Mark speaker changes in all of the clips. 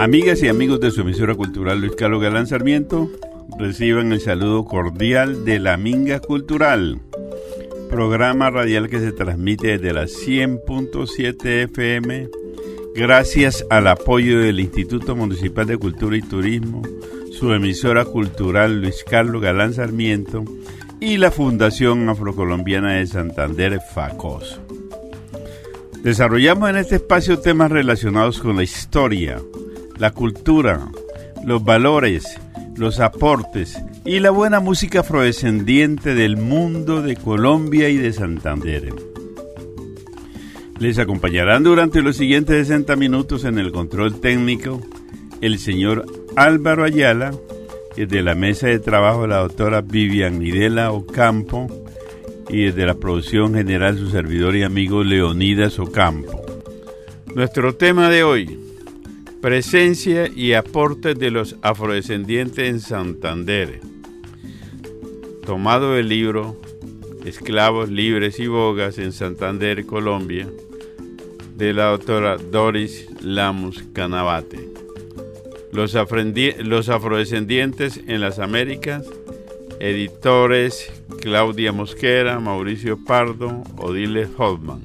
Speaker 1: Amigas y amigos de su emisora cultural Luis Carlos Galán Sarmiento, reciban el saludo cordial de la Minga Cultural, programa radial que se transmite desde las 100.7 FM, gracias al apoyo del Instituto Municipal de Cultura y Turismo, su emisora cultural Luis Carlos Galán Sarmiento y la Fundación Afrocolombiana de Santander FACOS. Desarrollamos en este espacio temas relacionados con la historia, la cultura, los valores, los aportes y la buena música afrodescendiente del mundo de Colombia y de Santander. Les acompañarán durante los siguientes 60 minutos en el control técnico el señor Álvaro Ayala y de la mesa de trabajo la doctora Vivian Midela Ocampo y desde la producción general su servidor y amigo Leonidas Ocampo. Nuestro tema de hoy, Presencia y aportes de los afrodescendientes en Santander. Tomado del libro Esclavos libres y bogas en Santander, Colombia, de la doctora Doris Lamus Canabate. Los, los afrodescendientes en las Américas, editores Claudia Mosquera, Mauricio Pardo, Odile Hoffman.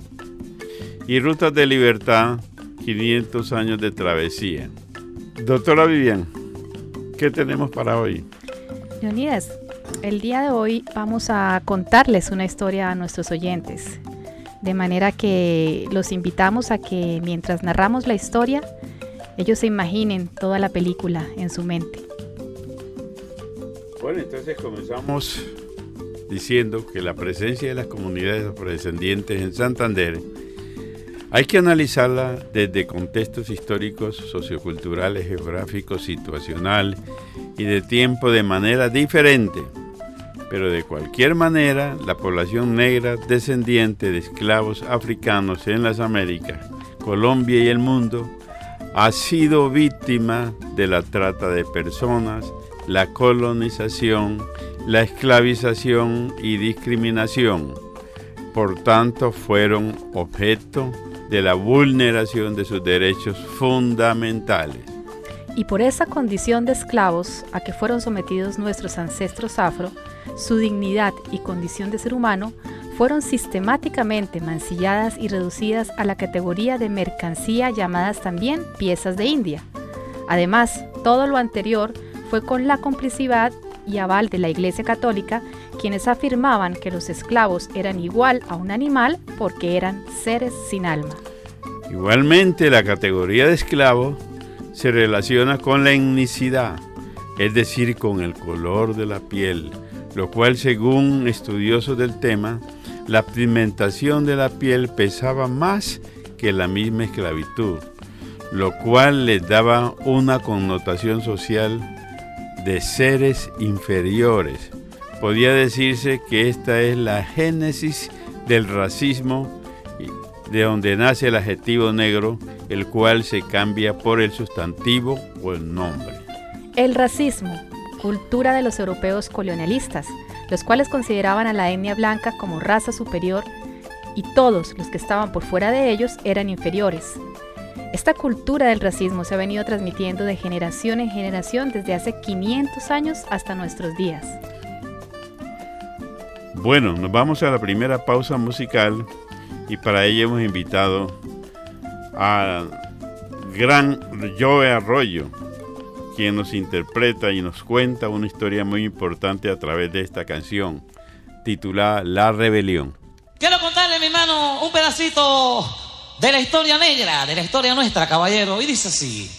Speaker 1: Y Rutas de Libertad 500 años de travesía. Doctora Vivian, ¿qué tenemos para hoy?
Speaker 2: Leonidas, el día de hoy vamos a contarles una historia a nuestros oyentes, de manera que los invitamos a que mientras narramos la historia, ellos se imaginen toda la película en su mente.
Speaker 1: Bueno, entonces comenzamos diciendo que la presencia de las comunidades afrodescendientes en Santander hay que analizarla desde contextos históricos, socioculturales, geográficos, situacional y de tiempo de manera diferente. Pero de cualquier manera, la población negra descendiente de esclavos africanos en las Américas, Colombia y el mundo ha sido víctima de la trata de personas, la colonización, la esclavización y discriminación. Por tanto, fueron objeto de la vulneración de sus derechos fundamentales.
Speaker 2: Y por esa condición de esclavos a que fueron sometidos nuestros ancestros afro, su dignidad y condición de ser humano fueron sistemáticamente mancilladas y reducidas a la categoría de mercancía llamadas también piezas de India. Además, todo lo anterior fue con la complicidad y aval de la Iglesia Católica, quienes afirmaban que los esclavos eran igual a un animal porque eran seres sin alma.
Speaker 1: Igualmente, la categoría de esclavo se relaciona con la etnicidad, es decir, con el color de la piel, lo cual, según estudiosos del tema, la pigmentación de la piel pesaba más que la misma esclavitud, lo cual les daba una connotación social de seres inferiores. Podía decirse que esta es la génesis del racismo, de donde nace el adjetivo negro, el cual se cambia por el sustantivo o el nombre.
Speaker 2: El racismo, cultura de los europeos colonialistas, los cuales consideraban a la etnia blanca como raza superior y todos los que estaban por fuera de ellos eran inferiores. Esta cultura del racismo se ha venido transmitiendo de generación en generación desde hace 500 años hasta nuestros días.
Speaker 1: Bueno, nos vamos a la primera pausa musical y para ello hemos invitado a gran Joe Arroyo, quien nos interpreta y nos cuenta una historia muy importante a través de esta canción titulada La Rebelión.
Speaker 3: Quiero contarle, mi hermano, un pedacito de la historia negra, de la historia nuestra, caballero. Y dice así.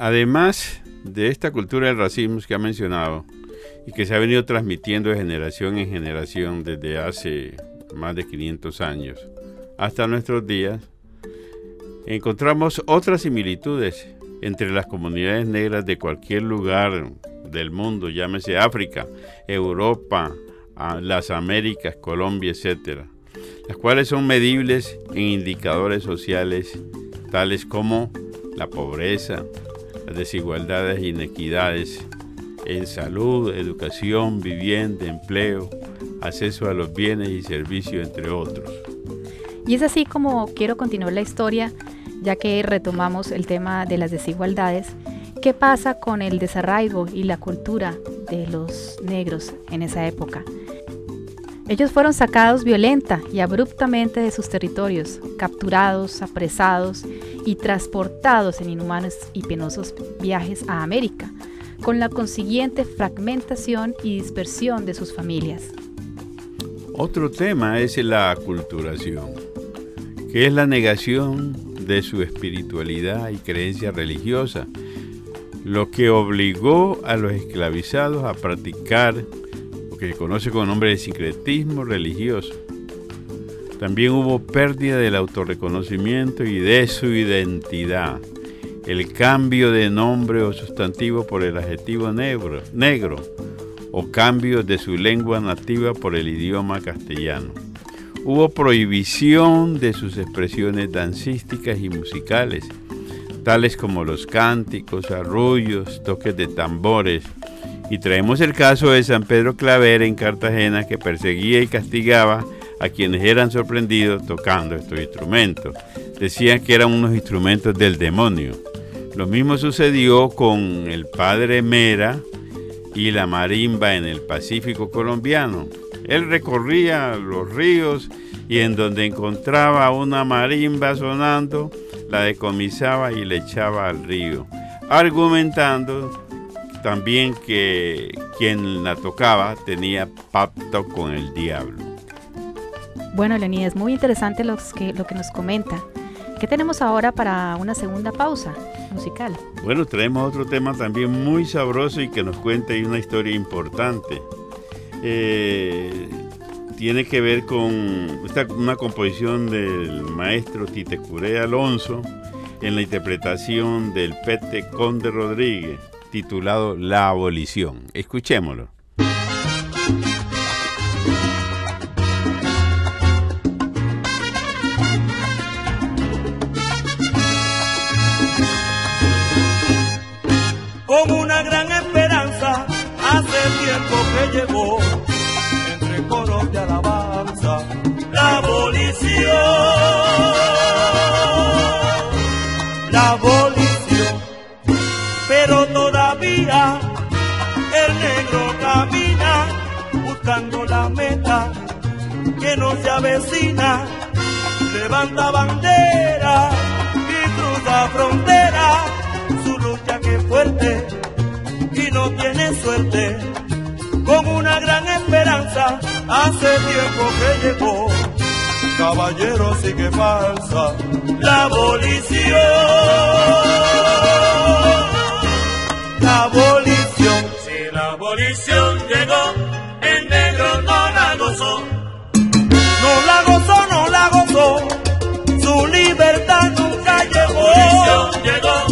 Speaker 1: Además de esta cultura del racismo que ha mencionado y que se ha venido transmitiendo de generación en generación desde hace más de 500 años hasta nuestros días, encontramos otras similitudes entre las comunidades negras de cualquier lugar del mundo, llámese África, Europa, las Américas, Colombia, etcétera, las cuales son medibles en indicadores sociales tales como la pobreza, desigualdades e inequidades en salud, educación, vivienda, empleo, acceso a los bienes y servicios, entre otros.
Speaker 2: Y es así como quiero continuar la historia, ya que retomamos el tema de las desigualdades. ¿Qué pasa con el desarraigo y la cultura de los negros en esa época? Ellos fueron sacados violenta y abruptamente de sus territorios, capturados, apresados y transportados en inhumanos y penosos viajes a América, con la consiguiente fragmentación y dispersión de sus familias.
Speaker 1: Otro tema es la aculturación, que es la negación de su espiritualidad y creencia religiosa, lo que obligó a los esclavizados a practicar que conoce con nombre de sincretismo religioso. También hubo pérdida del autorreconocimiento y de su identidad. El cambio de nombre o sustantivo por el adjetivo negro, negro o cambio de su lengua nativa por el idioma castellano. Hubo prohibición de sus expresiones dancísticas y musicales, tales como los cánticos, arrullos, toques de tambores, y traemos el caso de San Pedro Claver en Cartagena que perseguía y castigaba a quienes eran sorprendidos tocando estos instrumentos. Decían que eran unos instrumentos del demonio. Lo mismo sucedió con el padre Mera y la marimba en el Pacífico colombiano. Él recorría los ríos y en donde encontraba una marimba sonando, la decomisaba y le echaba al río. argumentando también que quien la tocaba tenía pacto con el diablo.
Speaker 2: Bueno, Leonidas, muy interesante que, lo que nos comenta. ¿Qué tenemos ahora para una segunda pausa musical?
Speaker 1: Bueno, traemos otro tema también muy sabroso y que nos cuenta una historia importante. Eh, tiene que ver con esta, una composición del maestro Titecuré Alonso en la interpretación del Pete Conde Rodríguez, titulado La abolición. Escuchémoslo.
Speaker 4: Pero todavía el negro camina buscando la meta que no se avecina, levanta bandera y cruza frontera fuerte y no tiene suerte. Con una gran esperanza, hace tiempo que llegó. Caballero sigue falsa la abolición. La abolición. Si la abolición llegó, el negro no la gozó. No la gozó, no la gozó. Su libertad nunca llegó. La abolición llegó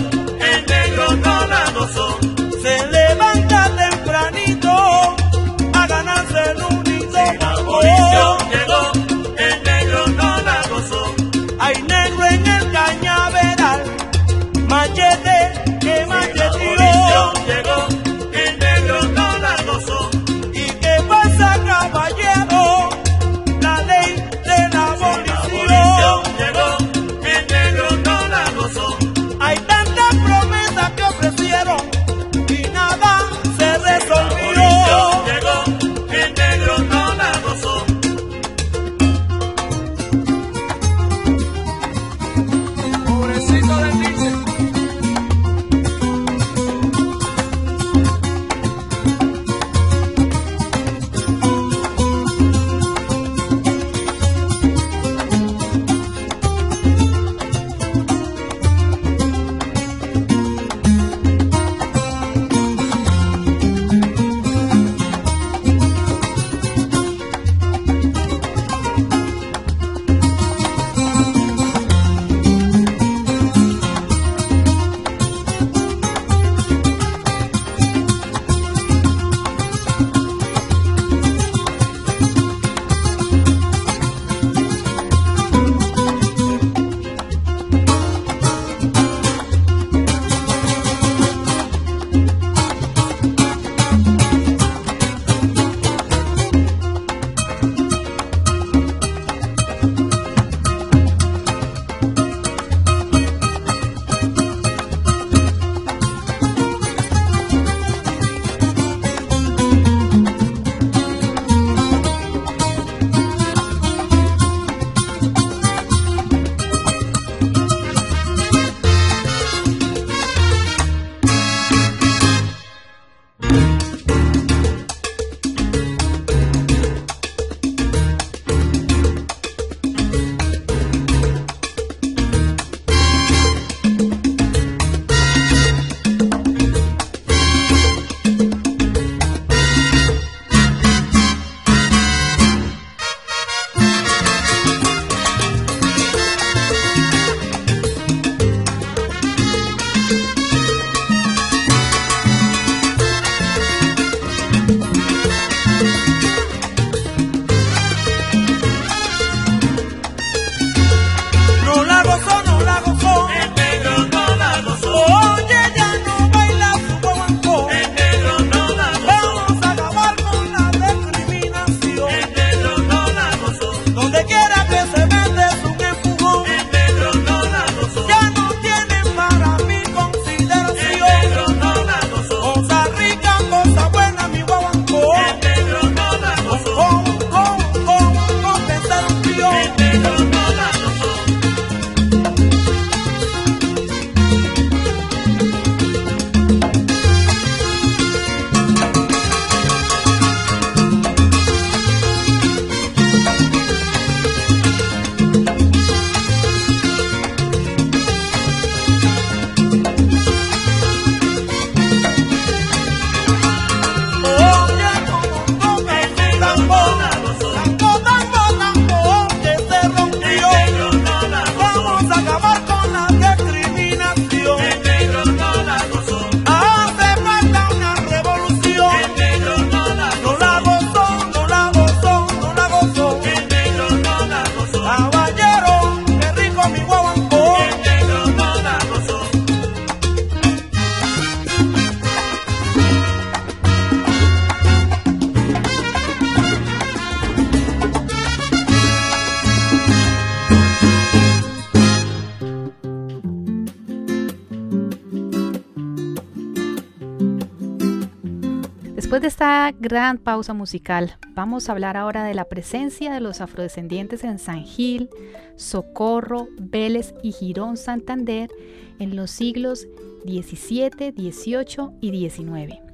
Speaker 2: gran pausa musical, vamos a hablar ahora de la presencia de los afrodescendientes en San Gil, Socorro, Vélez y Girón Santander en los siglos XVII, XVIII y XIX.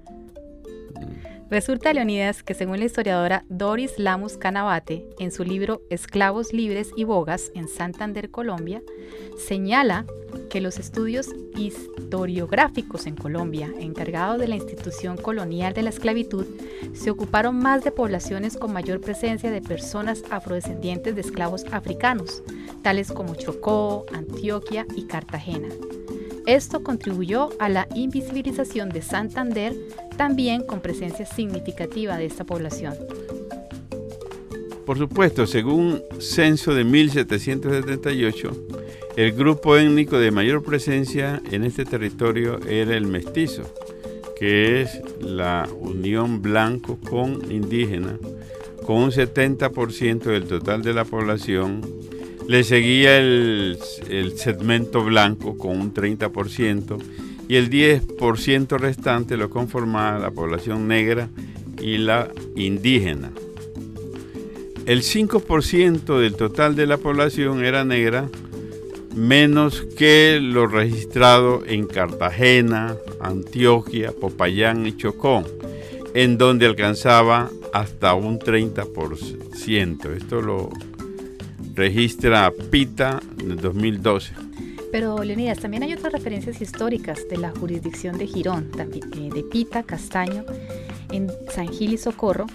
Speaker 2: Resulta, Leonidas, que según la historiadora Doris Lamus Canabate, en su libro Esclavos Libres y Bogas en Santander, Colombia, señala que los estudios historiográficos en Colombia, encargados de la institución colonial de la esclavitud, se ocuparon más de poblaciones con mayor presencia de personas afrodescendientes de esclavos africanos, tales como Chocó, Antioquia y Cartagena. Esto contribuyó a la invisibilización de Santander, también con presencia significativa de esta población.
Speaker 1: Por supuesto, según censo de 1778, el grupo étnico de mayor presencia en este territorio era el mestizo, que es la unión blanco con indígena, con un 70% del total de la población le seguía el, segmento blanco con un 30% y el 10% restante lo conformaba la población negra y la indígena. El 5% del total de la población era negra, menos que lo registrado en Cartagena, Antioquia, Popayán y Chocó, en donde alcanzaba hasta un 30%. Esto lo registra PITA en 2012.
Speaker 2: Pero Leonidas, también hay otras referencias históricas de la jurisdicción de Girón, eh, de Pita, Castaño, en San Gil y Socorro,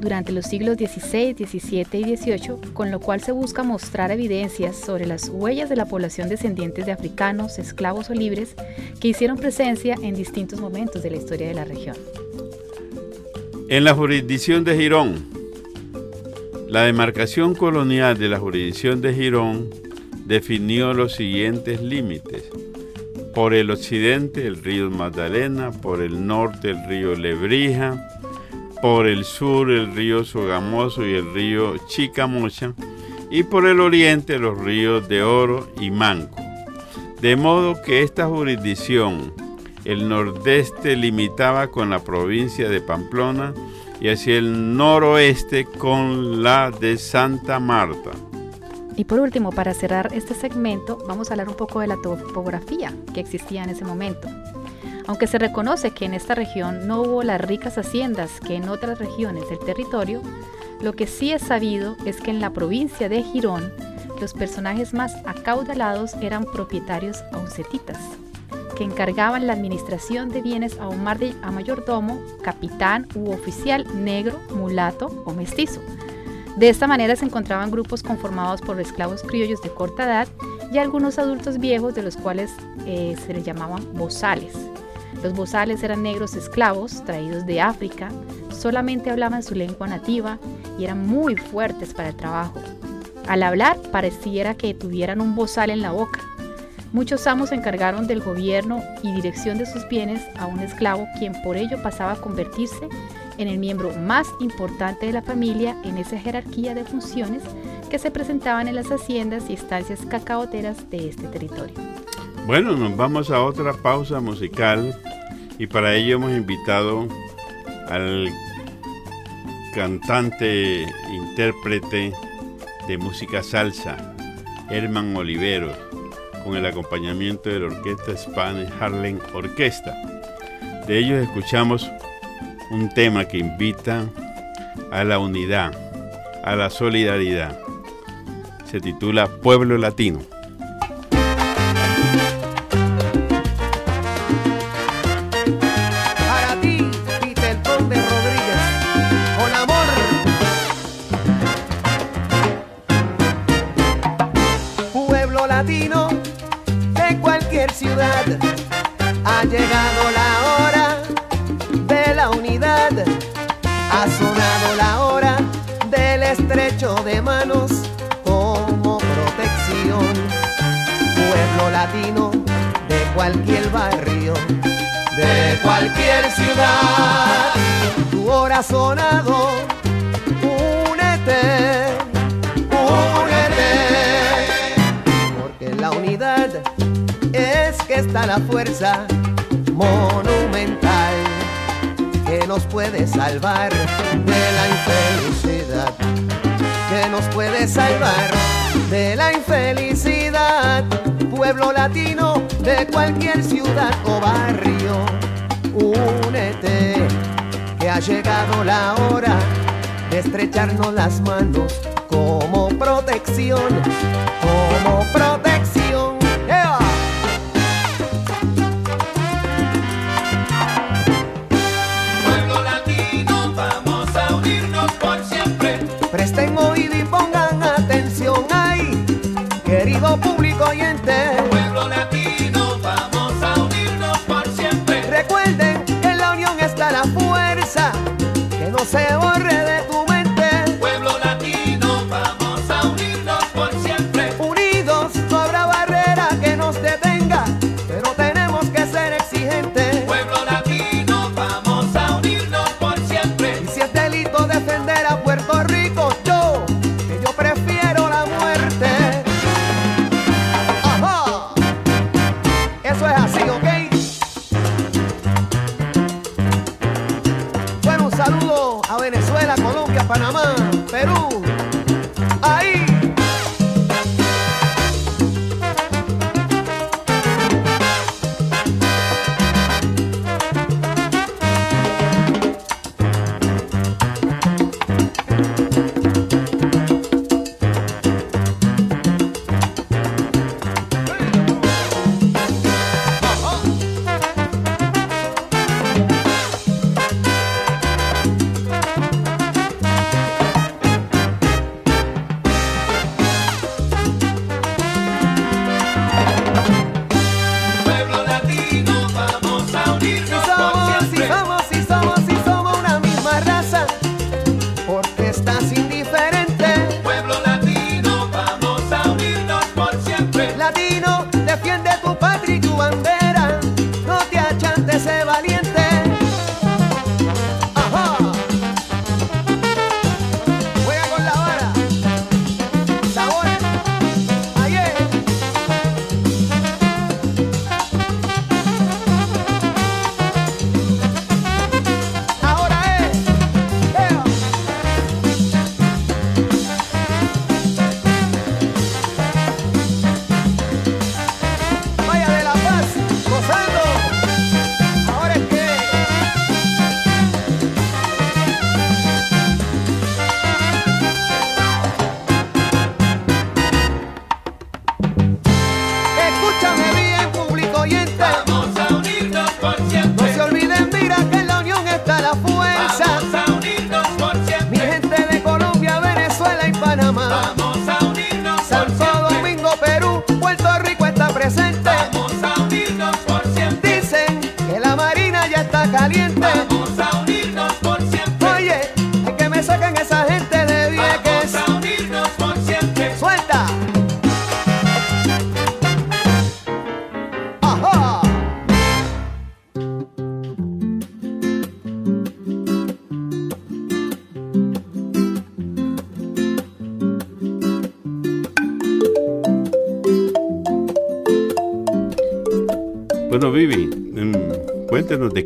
Speaker 2: durante los siglos XVI, XVII y XVIII, con lo cual se busca mostrar evidencias sobre las huellas de la población descendientes de africanos, esclavos o libres, que hicieron presencia en distintos momentos de la historia de la región.
Speaker 1: En la jurisdicción de Girón, la demarcación colonial de la jurisdicción de Girón definió los siguientes límites. Por el occidente el río Magdalena, por el norte el río Lebrija, por el sur el río Sogamoso y el río Chicamocha, y por el oriente los ríos de Oro y Manco. De modo que esta jurisdicción, el nordeste limitaba con la provincia de Pamplona, y hacia el noroeste con la de Santa Marta.
Speaker 2: Y por último, para cerrar este segmento, vamos a hablar un poco de la topografía que existía en ese momento. Aunque se reconoce que en esta región no hubo las ricas haciendas que en otras regiones del territorio, lo que sí es sabido es que en la provincia de Girón, los personajes más acaudalados eran propietarios aucetitas, que encargaban la administración de bienes a un mar a mayordomo, capitán u oficial negro, mulato o mestizo. De esta manera se encontraban grupos conformados por esclavos criollos de corta edad y algunos adultos viejos de los cuales eh, se les llamaban bozales. Los bozales eran negros esclavos traídos de África, solamente hablaban su lengua nativa y eran muy fuertes para el trabajo. Al hablar pareciera que tuvieran un bozal en la boca, Muchos amos encargaron del gobierno y dirección de sus bienes a un esclavo, quien por ello pasaba a convertirse en el miembro más importante de la familia en esa jerarquía de funciones que se presentaban en las haciendas y estancias cacaoteras de este territorio.
Speaker 1: Bueno, nos vamos a otra pausa musical y para ello hemos invitado al cantante, intérprete de música salsa, Herman Oliveros con el acompañamiento de la orquesta Spanish Harlem Orquesta. De ellos escuchamos un tema que invita a la unidad, a la solidaridad. Se titula Pueblo Latino.
Speaker 5: Ciudad. Tu hora sonado, únete, únete. Porque la unidad es que está la fuerza monumental que nos puede salvar de la infelicidad, que nos puede salvar de la infelicidad. Pueblo latino de cualquier ciudad o barrio, únete, que ha llegado la hora de estrecharnos las manos como protección, como protección. Se borre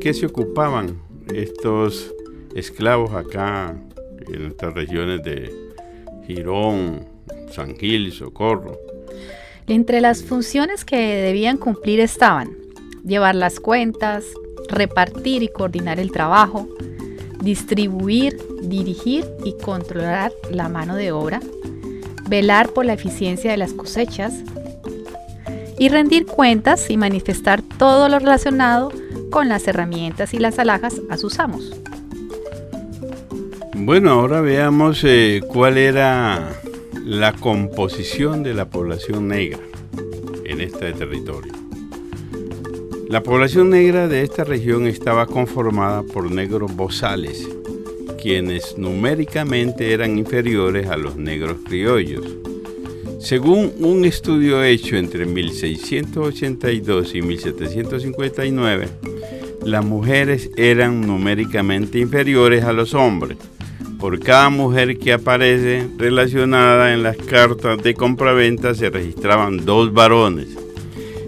Speaker 1: qué se ocupaban estos esclavos acá en nuestras regiones de Girón, San Gil, Socorro.
Speaker 2: Entre las funciones que debían cumplir estaban llevar las cuentas, repartir y coordinar el trabajo, distribuir, dirigir y controlar la mano de obra, velar por la eficiencia de las cosechas y rendir cuentas y manifestar todo lo relacionado con las herramientas y las alhajas a sus amos.
Speaker 1: Bueno, ahora veamos eh, cuál era la composición de la población negra en este territorio. La población negra de esta región estaba conformada por negros bozales, quienes numéricamente eran inferiores a los negros criollos. Según un estudio hecho entre 1682 y 1759, las mujeres eran numéricamente inferiores a los hombres. Por cada mujer que aparece relacionada en las cartas de compraventa se registraban dos varones.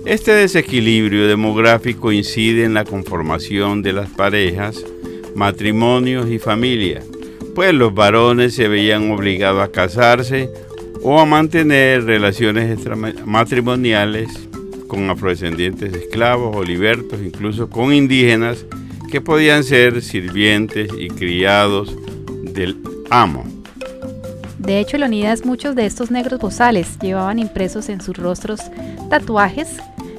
Speaker 1: Este desequilibrio demográfico incide en la conformación de las parejas
Speaker 6: matrimonios y familia, pues los varones se veían obligados a casarse o a mantener relaciones matrimoniales con afrodescendientes esclavos o libertos, incluso con indígenas que podían ser sirvientes y criados del amo.
Speaker 2: De hecho, Leonidas, muchos de estos negros bozales llevaban impresos en sus rostros tatuajes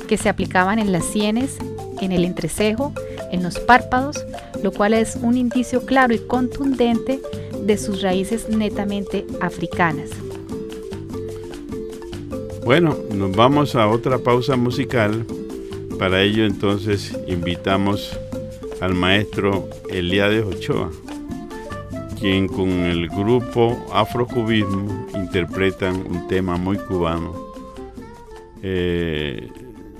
Speaker 2: que se aplicaban en las sienes, en el entrecejo, en los párpados, lo cual es un indicio claro y contundente de sus raíces netamente africanas.
Speaker 6: Bueno, nos vamos a otra pausa musical. Para ello entonces invitamos al maestro Eliades Ochoa, quien con el grupo Afrocubismo interpretan un tema muy cubano eh,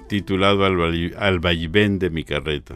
Speaker 6: titulado Al, Al vaivén de mi carreta.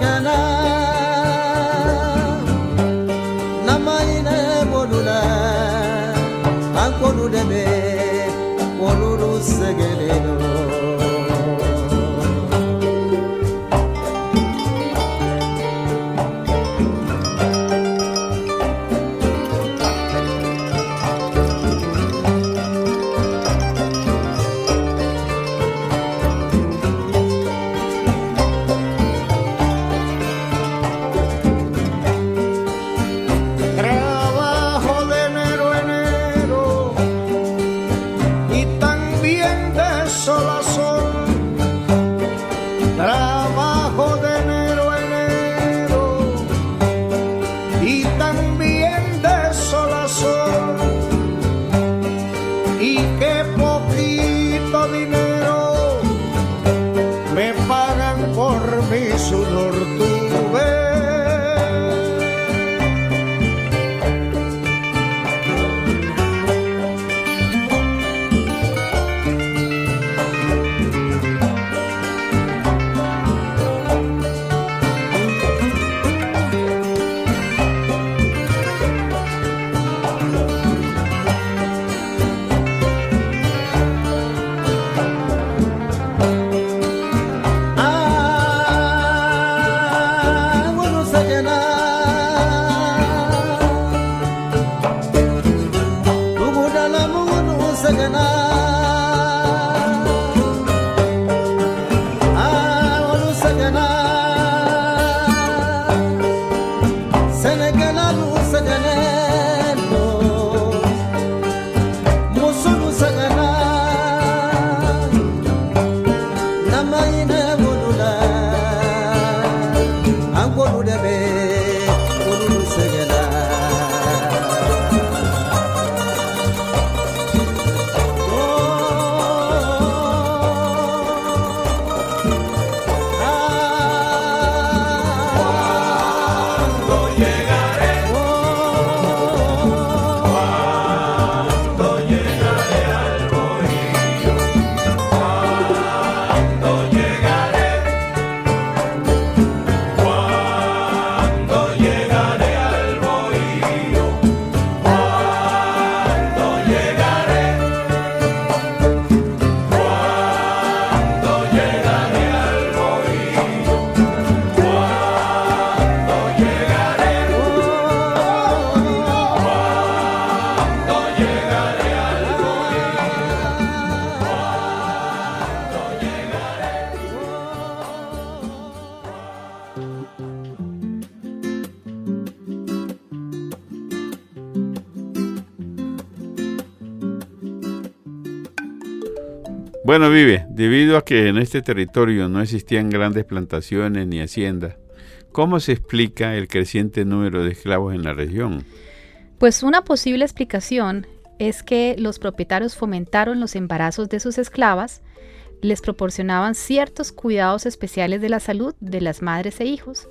Speaker 1: Sagana. Debido a que en este territorio no existían grandes plantaciones ni haciendas, ¿cómo se explica el creciente número de esclavos en la región?
Speaker 2: Pues una posible explicación es que los propietarios fomentaron los embarazos de sus esclavas, les proporcionaban ciertos cuidados especiales de la salud de las madres e hijos,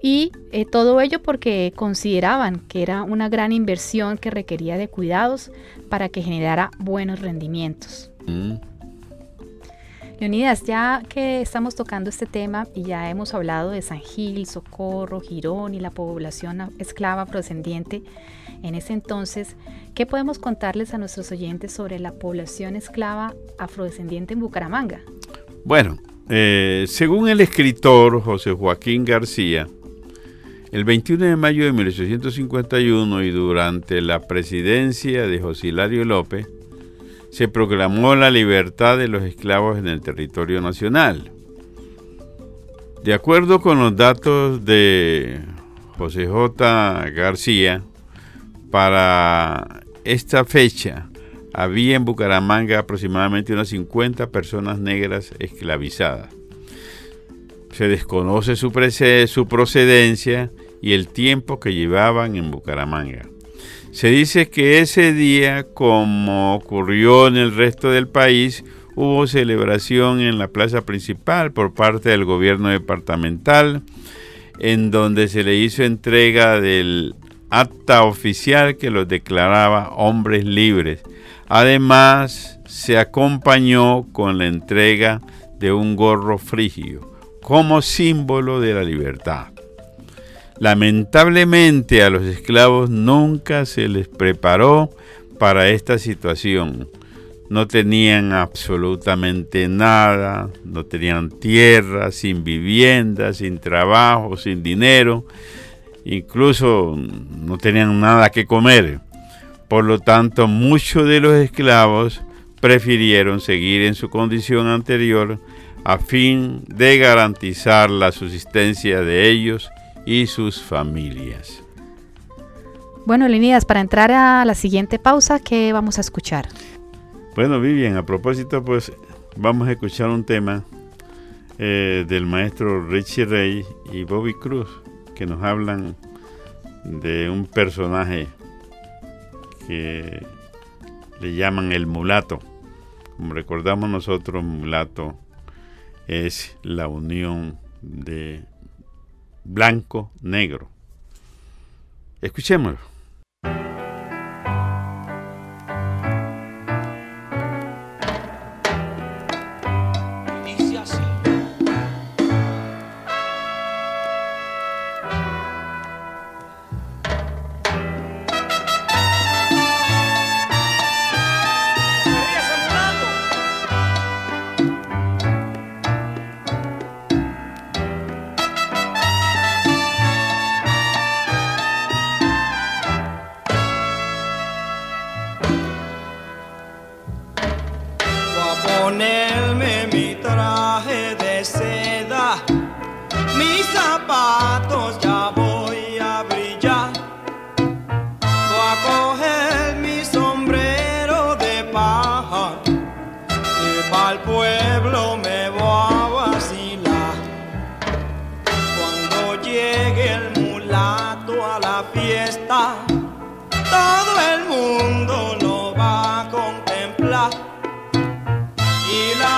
Speaker 2: y eh, todo ello porque consideraban que era una gran inversión que requería de cuidados para que generara buenos rendimientos. Mm. Leonidas, ya que estamos tocando este tema y ya hemos hablado de San Gil, Socorro, Girón y la población esclava procediente en ese entonces, ¿qué podemos contarles a nuestros oyentes sobre la población esclava afrodescendiente en Bucaramanga?
Speaker 1: Bueno, eh, según el escritor José Joaquín García, el 21 de mayo de 1851 y durante la presidencia de José Hilario López, se proclamó la libertad de los esclavos en el territorio nacional. De acuerdo con los datos de José J. García, para esta fecha había en Bucaramanga aproximadamente unas 50 personas negras esclavizadas. Se desconoce su, su procedencia y el tiempo que llevaban en Bucaramanga. Se dice que ese día, como ocurrió en el resto del país, hubo celebración en la plaza principal por parte del gobierno departamental, en donde se le hizo entrega del acta oficial que los declaraba hombres libres. Además, se acompañó con la entrega de un gorro frigio como símbolo de la libertad. Lamentablemente a los esclavos nunca se les preparó para esta situación. No tenían absolutamente nada, no tenían tierra, sin vivienda, sin trabajo, sin dinero, incluso no tenían nada que comer. Por lo tanto, muchos de los esclavos prefirieron seguir en su condición anterior a fin de garantizar la subsistencia de ellos y sus familias.
Speaker 2: Bueno, Linidas, para entrar a la siguiente pausa, ¿qué vamos a escuchar?
Speaker 1: Bueno, Vivian, a propósito, pues vamos a escuchar un tema eh, del maestro Richie Rey y Bobby Cruz, que nos hablan de un personaje que le llaman el mulato. Como recordamos nosotros, mulato es la unión de blanco-negro. Escuchémoslo.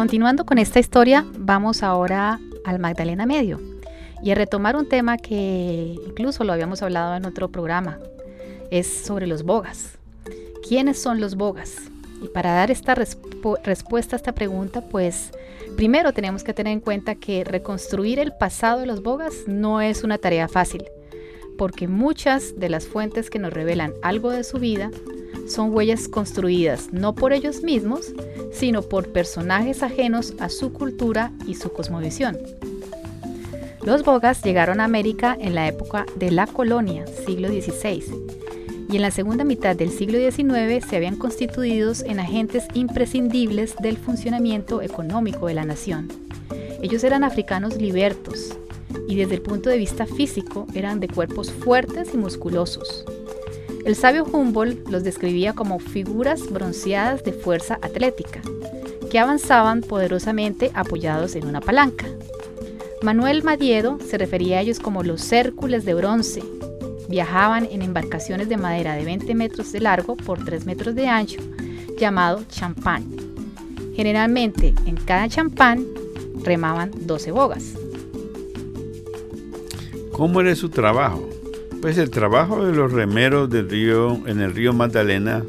Speaker 2: Continuando con esta historia, vamos ahora al Magdalena Medio y a retomar un tema que incluso lo habíamos hablado en otro programa, es sobre los bogas. ¿Quiénes son los bogas? Y para dar esta respuesta a esta pregunta, pues primero tenemos que tener en cuenta que reconstruir el pasado de los bogas no es una tarea fácil, porque muchas de las fuentes que nos revelan algo de su vida son huellas construidas no por ellos mismos, sino por personajes ajenos a su cultura y su cosmovisión. Los bogas llegaron a América en la época de la colonia, siglo XVI, y en la segunda mitad del siglo XIX se habían constituido en agentes imprescindibles del funcionamiento económico de la nación. Ellos eran africanos libertos y desde el punto de vista físico eran de cuerpos fuertes y musculosos, el sabio Humboldt los describía como figuras bronceadas de fuerza atlética, que avanzaban poderosamente apoyados en una palanca. Manuel Madiedo se refería a ellos como los cércules de bronce. Viajaban en embarcaciones de madera de 20 metros de largo por 3 metros de ancho, llamado champán. Generalmente en cada champán remaban 12 bogas.
Speaker 1: ¿Cómo era su trabajo? Pues el trabajo de los remeros del río, en el río Magdalena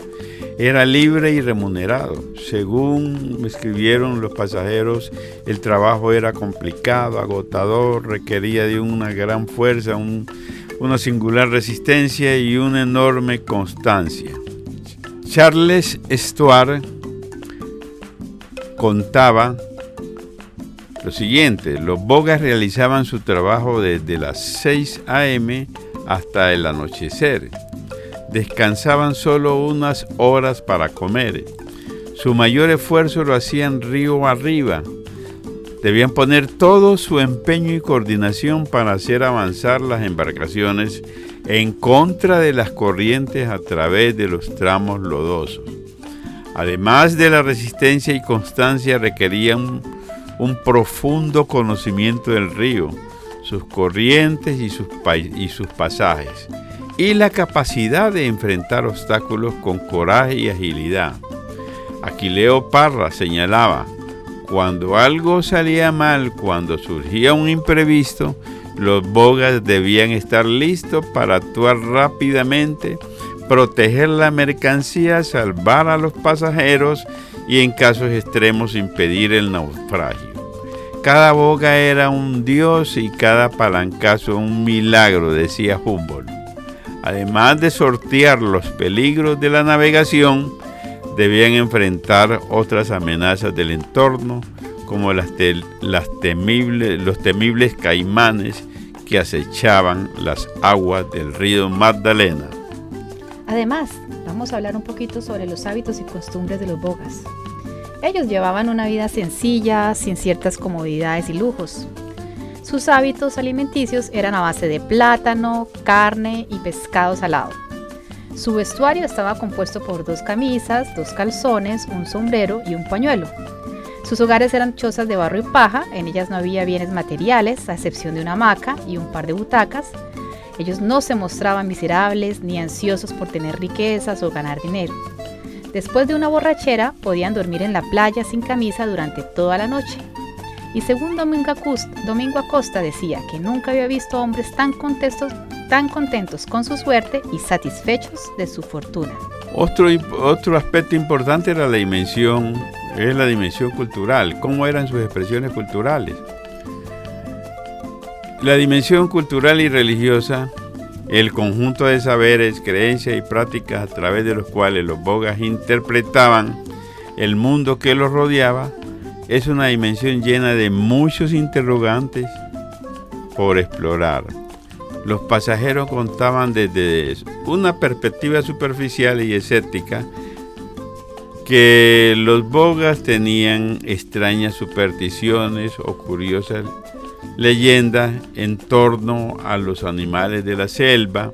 Speaker 1: era libre y remunerado. Según me escribieron los pasajeros, el trabajo era complicado, agotador, requería de una gran fuerza, una singular resistencia y una enorme constancia. Charles Stuart contaba lo siguiente, los bogas realizaban su trabajo desde las 6 a.m hasta el anochecer. Descansaban solo unas horas para comer. Su mayor esfuerzo lo hacían río arriba. Debían poner todo su empeño y coordinación para hacer avanzar las embarcaciones en contra de las corrientes a través de los tramos lodosos. Además de la resistencia y constancia requerían un profundo conocimiento del río, sus corrientes y sus, pasajes, y la capacidad de enfrentar obstáculos con coraje y agilidad. Aquileo Parra señalaba, cuando algo salía mal, cuando surgía un imprevisto, los bogas debían estar listos para actuar rápidamente, proteger la mercancía, salvar a los pasajeros y en casos extremos impedir el naufragio. Cada boga era un dios y cada palancazo un milagro, decía Humboldt. Además de sortear los peligros de la navegación, debían enfrentar otras amenazas del entorno, como las, los temibles caimanes que acechaban las aguas del río Magdalena.
Speaker 2: Además, vamos a hablar un poquito sobre los hábitos y costumbres de los bogas. Ellos llevaban una vida sencilla, sin ciertas comodidades y lujos. Sus hábitos alimenticios eran a base de plátano, carne y pescado salado. Su vestuario estaba compuesto por dos camisas, dos calzones, un sombrero y un pañuelo. Sus hogares eran chozas de barro y paja, en ellas no había bienes materiales, a excepción de una hamaca y un par de butacas. Ellos no se mostraban miserables ni ansiosos por tener riquezas o ganar dinero. Después de una borrachera, podían dormir en la playa sin camisa durante toda la noche. Y según Domingo Acosta, Domingo Acosta decía que nunca había visto hombres tan contentos, tan contentos con su suerte y satisfechos de su fortuna.
Speaker 1: Otro, otro aspecto importante era la dimensión, es la dimensión cultural, cómo eran sus expresiones culturales. La dimensión cultural y religiosa, el conjunto de saberes, creencias y prácticas a través de los cuales los bogas interpretaban el mundo que los rodeaba, es una dimensión llena de muchos interrogantes por explorar. Los pasajeros contaban desde una perspectiva superficial y escéptica que los bogas tenían extrañas supersticiones o curiosas leyendas en torno a los animales de la selva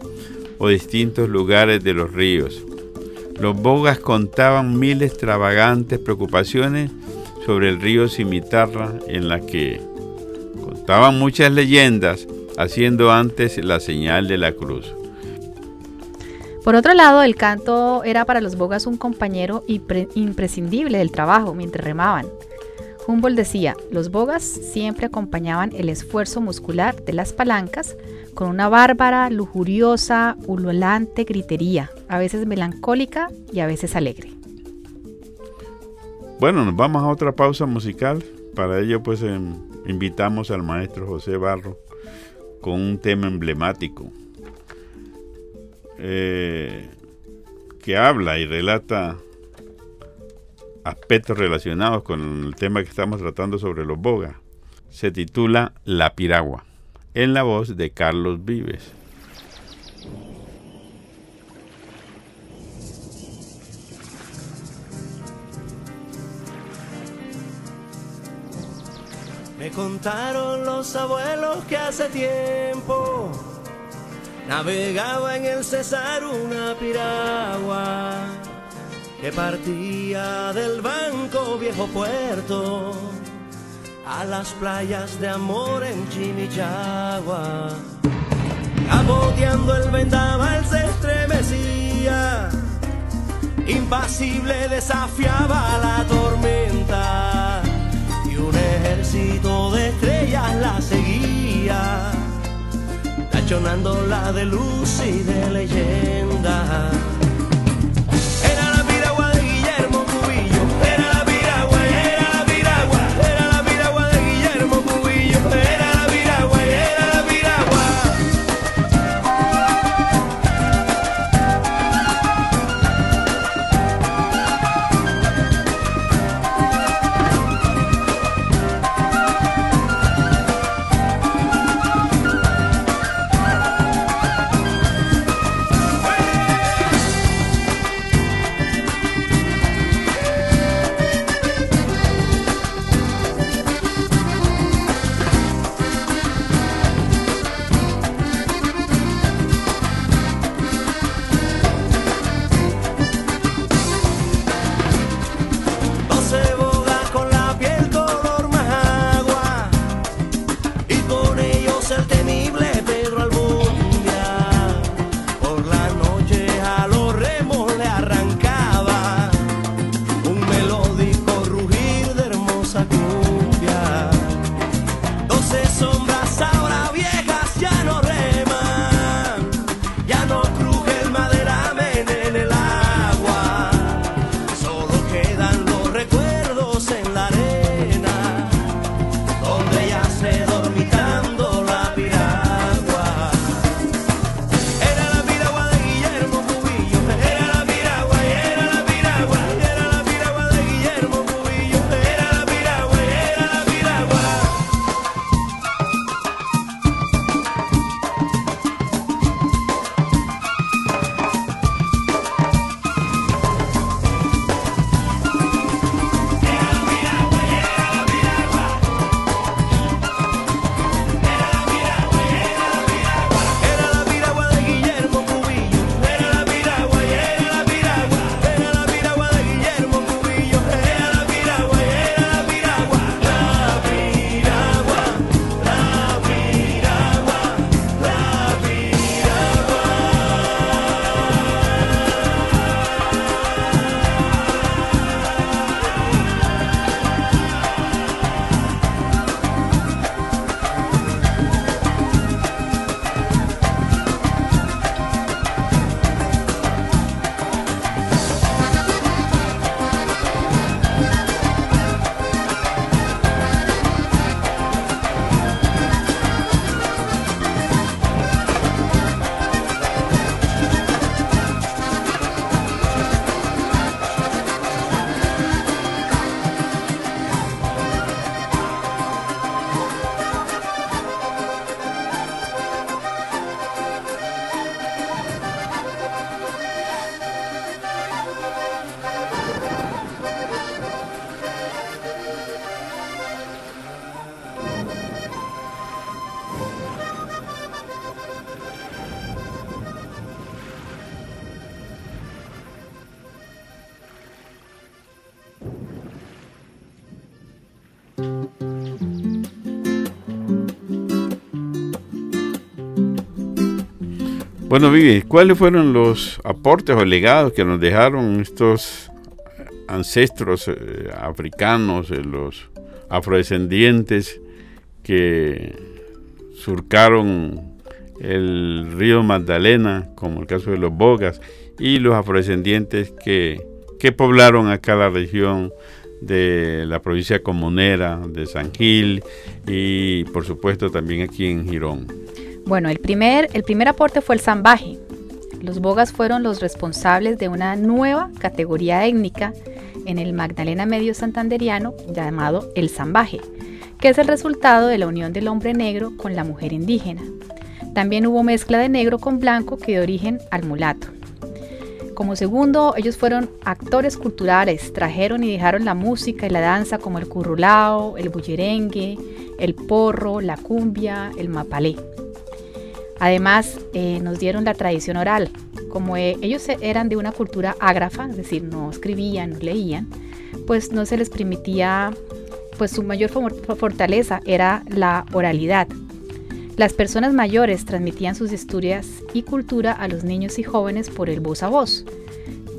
Speaker 1: o distintos lugares de los ríos. Los bogas contaban mil extravagantes preocupaciones sobre el río Cimitarra en la que contaban muchas leyendas haciendo antes la señal de la cruz.
Speaker 2: Por otro lado, el canto era para los bogas un compañero imprescindible del trabajo mientras remaban. Humboldt decía, los bogas siempre acompañaban el esfuerzo muscular de las palancas con una bárbara, lujuriosa, ululante gritería, a veces melancólica y a veces alegre.
Speaker 1: Bueno, nos vamos a otra pausa musical. Para ello, pues em, invitamos al maestro José Barro con un tema emblemático eh, que habla y relata aspectos relacionados con el tema que estamos tratando sobre los bogas. Se titula La Piragua, en la voz de Carlos Vives.
Speaker 7: Me contaron los abuelos que hace tiempo navegaba en el Cesar una piragua que partía del banco viejo puerto a las playas de amor en Chimichagua. Caboteando el vendaval se estremecía, impasible desafiaba la tormenta un ejército de estrellas la seguía, tachonándola de luz y de leyenda.
Speaker 1: Bueno, Vivi, ¿cuáles fueron los aportes o legados que nos dejaron estos ancestros eh, africanos, eh, los afrodescendientes que surcaron el río Magdalena, como el caso de los Bogas, y los afrodescendientes que, que poblaron acá la región de la provincia comunera, de San Gil y por supuesto también aquí en Girón.
Speaker 2: Bueno, el primer, el primer aporte fue el zambaje. Los bogas fueron los responsables de una nueva categoría étnica en el Magdalena Medio Santanderiano llamado el zambaje, que es el resultado de la unión del hombre negro con la mujer indígena. También hubo mezcla de negro con blanco que dio origen al mulato. Como segundo, ellos fueron actores culturales, trajeron y dejaron la música y la danza como el currulao, el bullerengue, el porro, la cumbia, el mapalé. Además, eh, nos dieron la tradición oral. Como eh, ellos eran de una cultura ágrafa, es decir, no escribían, no leían, pues no se les permitía, pues su mayor fortaleza era la oralidad, las personas mayores transmitían sus historias y cultura a los niños y jóvenes por el voz a voz.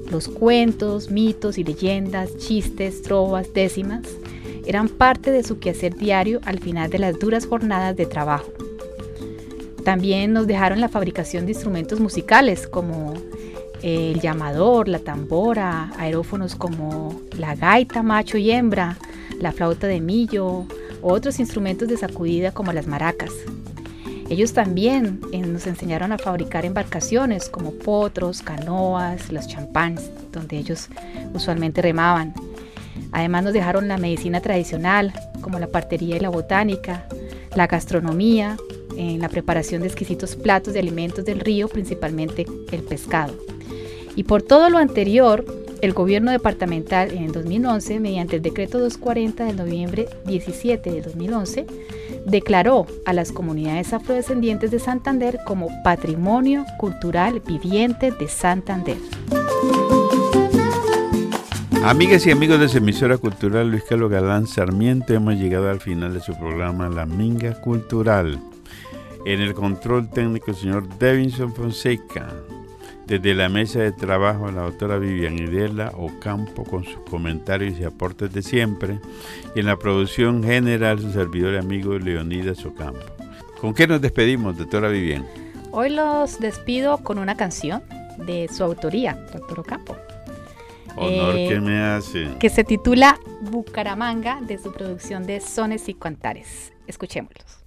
Speaker 2: Los cuentos, mitos y leyendas, chistes, trovas, décimas eran parte de su quehacer diario al final de las duras jornadas de trabajo. También nos dejaron la fabricación de instrumentos musicales como el llamador, la tambora, aerófonos como la gaita macho y hembra, la flauta de millo, otros instrumentos de sacudida como las maracas. Ellos también eh, nos enseñaron a fabricar embarcaciones como potros, canoas, los champáns, donde ellos usualmente remaban. Además nos dejaron la medicina tradicional, como la partería y la botánica, la gastronomía, en la preparación de exquisitos platos de alimentos del río, principalmente el pescado. Y por todo lo anterior, el gobierno departamental en 2011, mediante el decreto 240 del noviembre 17 de 2011, declaró a las comunidades afrodescendientes de Santander como Patrimonio Cultural Viviente de Santander.
Speaker 1: Amigas y amigos de su emisora cultural Luis Carlos Galán Sarmiento, hemos llegado al final de su programa La Minga Cultural. En el control técnico, el señor Devinson Fonseca. Desde la mesa de trabajo, la doctora Vivian Idela Ocampo con sus comentarios y aportes de siempre. Y en la producción general, su servidor y amigo Leonidas Ocampo. ¿Con qué nos despedimos, doctora Vivian?
Speaker 2: Hoy los despido con una canción de su autoría, doctor Ocampo.
Speaker 1: Honor eh, que me hace.
Speaker 2: Que se titula Bucaramanga, de su producción de Sones y Cantares. Escuchémoslos.